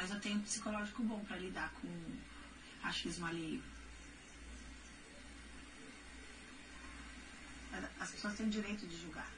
mas eu tenho um psicológico bom para lidar com achismo alheio. As pessoas têm o direito de julgar.